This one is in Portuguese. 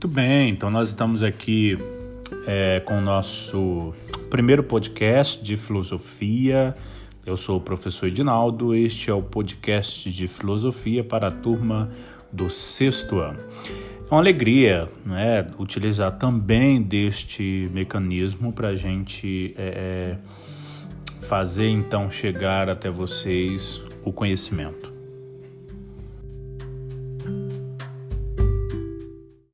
Muito bem, então nós estamos aqui é, com o nosso primeiro podcast de filosofia. Eu sou o professor Edinaldo, este é o podcast de filosofia para a turma do sexto ano. É uma alegria né, utilizar também deste mecanismo para a gente é, é, fazer então chegar até vocês o conhecimento.